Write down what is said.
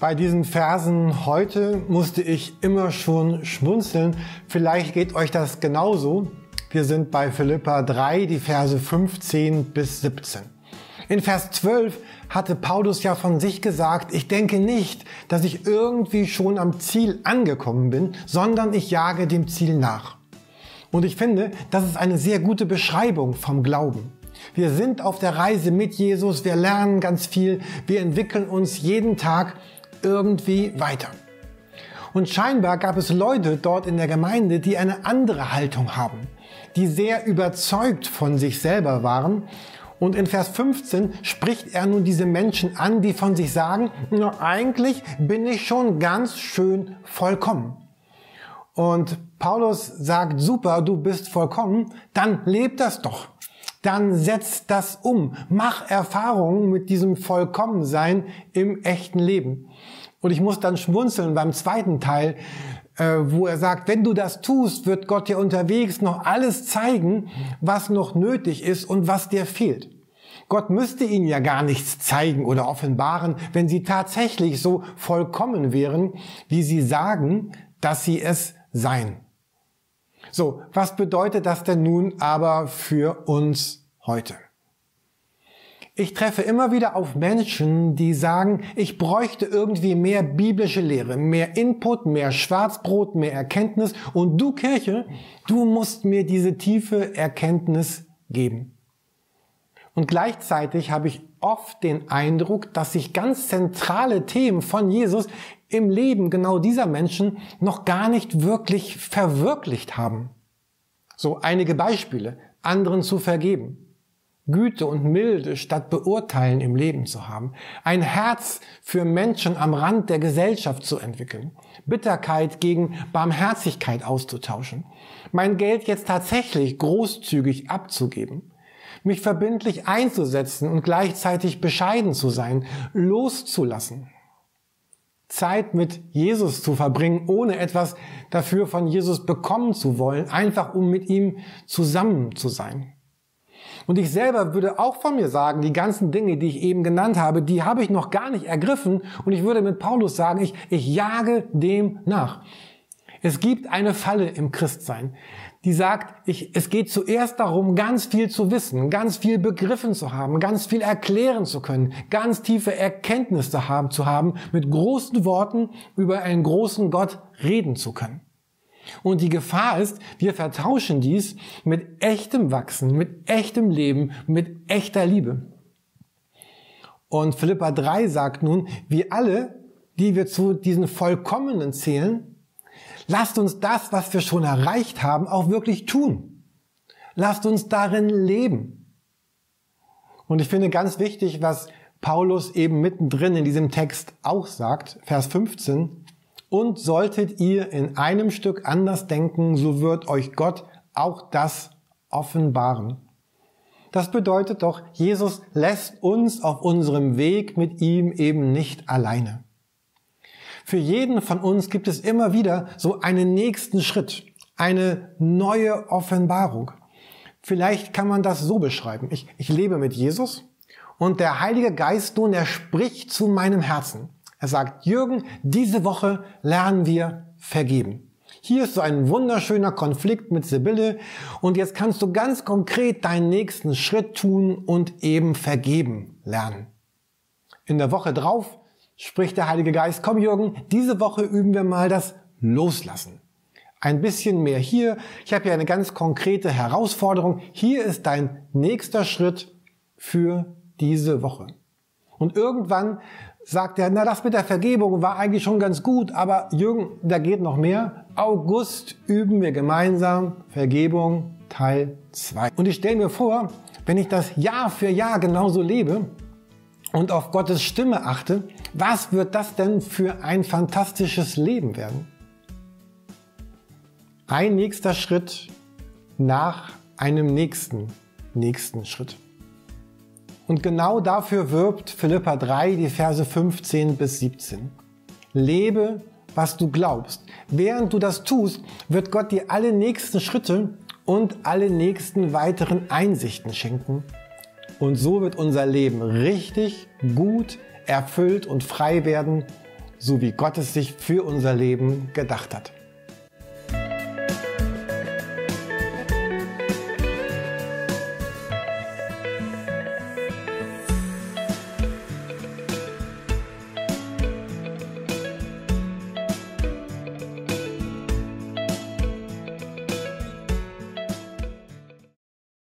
Bei diesen Versen heute musste ich immer schon schmunzeln. Vielleicht geht euch das genauso. Wir sind bei Philippa 3, die Verse 15 bis 17. In Vers 12 hatte Paulus ja von sich gesagt, ich denke nicht, dass ich irgendwie schon am Ziel angekommen bin, sondern ich jage dem Ziel nach. Und ich finde, das ist eine sehr gute Beschreibung vom Glauben. Wir sind auf der Reise mit Jesus, wir lernen ganz viel, wir entwickeln uns jeden Tag irgendwie weiter. Und scheinbar gab es Leute dort in der Gemeinde, die eine andere Haltung haben, die sehr überzeugt von sich selber waren. Und in Vers 15 spricht er nun diese Menschen an, die von sich sagen, na, eigentlich bin ich schon ganz schön vollkommen. Und Paulus sagt, super, du bist vollkommen, dann leb das doch. Dann setz das um. Mach Erfahrungen mit diesem Vollkommensein im echten Leben. Und ich muss dann schmunzeln beim zweiten Teil, äh, wo er sagt, wenn du das tust, wird Gott dir unterwegs noch alles zeigen, was noch nötig ist und was dir fehlt. Gott müsste ihnen ja gar nichts zeigen oder offenbaren, wenn sie tatsächlich so vollkommen wären, wie sie sagen, dass sie es seien. So, was bedeutet das denn nun aber für uns heute? Ich treffe immer wieder auf Menschen, die sagen, ich bräuchte irgendwie mehr biblische Lehre, mehr Input, mehr Schwarzbrot, mehr Erkenntnis und du Kirche, du musst mir diese tiefe Erkenntnis geben. Und gleichzeitig habe ich oft den Eindruck, dass sich ganz zentrale Themen von Jesus im Leben genau dieser Menschen noch gar nicht wirklich verwirklicht haben. So einige Beispiele, anderen zu vergeben. Güte und Milde statt Beurteilen im Leben zu haben, ein Herz für Menschen am Rand der Gesellschaft zu entwickeln, Bitterkeit gegen Barmherzigkeit auszutauschen, mein Geld jetzt tatsächlich großzügig abzugeben, mich verbindlich einzusetzen und gleichzeitig bescheiden zu sein, loszulassen. Zeit mit Jesus zu verbringen, ohne etwas dafür von Jesus bekommen zu wollen, einfach um mit ihm zusammen zu sein. Und ich selber würde auch von mir sagen, die ganzen Dinge, die ich eben genannt habe, die habe ich noch gar nicht ergriffen. Und ich würde mit Paulus sagen, ich, ich jage dem nach. Es gibt eine Falle im Christsein die sagt, ich, es geht zuerst darum, ganz viel zu wissen, ganz viel begriffen zu haben, ganz viel erklären zu können, ganz tiefe Erkenntnisse haben, zu haben, mit großen Worten über einen großen Gott reden zu können. Und die Gefahr ist, wir vertauschen dies mit echtem Wachsen, mit echtem Leben, mit echter Liebe. Und Philippa 3 sagt nun, wir alle, die wir zu diesen Vollkommenen zählen, Lasst uns das, was wir schon erreicht haben, auch wirklich tun. Lasst uns darin leben. Und ich finde ganz wichtig, was Paulus eben mittendrin in diesem Text auch sagt, Vers 15, und solltet ihr in einem Stück anders denken, so wird euch Gott auch das offenbaren. Das bedeutet doch, Jesus lässt uns auf unserem Weg mit ihm eben nicht alleine. Für jeden von uns gibt es immer wieder so einen nächsten Schritt, eine neue Offenbarung. Vielleicht kann man das so beschreiben. Ich, ich lebe mit Jesus und der Heilige Geist nun, er spricht zu meinem Herzen. Er sagt, Jürgen, diese Woche lernen wir vergeben. Hier ist so ein wunderschöner Konflikt mit Sibylle und jetzt kannst du ganz konkret deinen nächsten Schritt tun und eben vergeben lernen. In der Woche drauf spricht der Heilige Geist, komm Jürgen, diese Woche üben wir mal das Loslassen. Ein bisschen mehr hier. Ich habe hier eine ganz konkrete Herausforderung. Hier ist dein nächster Schritt für diese Woche. Und irgendwann sagt er, na das mit der Vergebung war eigentlich schon ganz gut, aber Jürgen, da geht noch mehr. August üben wir gemeinsam Vergebung Teil 2. Und ich stelle mir vor, wenn ich das Jahr für Jahr genauso lebe, und auf Gottes Stimme achte, was wird das denn für ein fantastisches Leben werden? Ein nächster Schritt nach einem nächsten, nächsten Schritt. Und genau dafür wirbt Philippa 3, die Verse 15 bis 17. Lebe, was du glaubst. Während du das tust, wird Gott dir alle nächsten Schritte und alle nächsten weiteren Einsichten schenken, und so wird unser Leben richtig, gut, erfüllt und frei werden, so wie Gott es sich für unser Leben gedacht hat.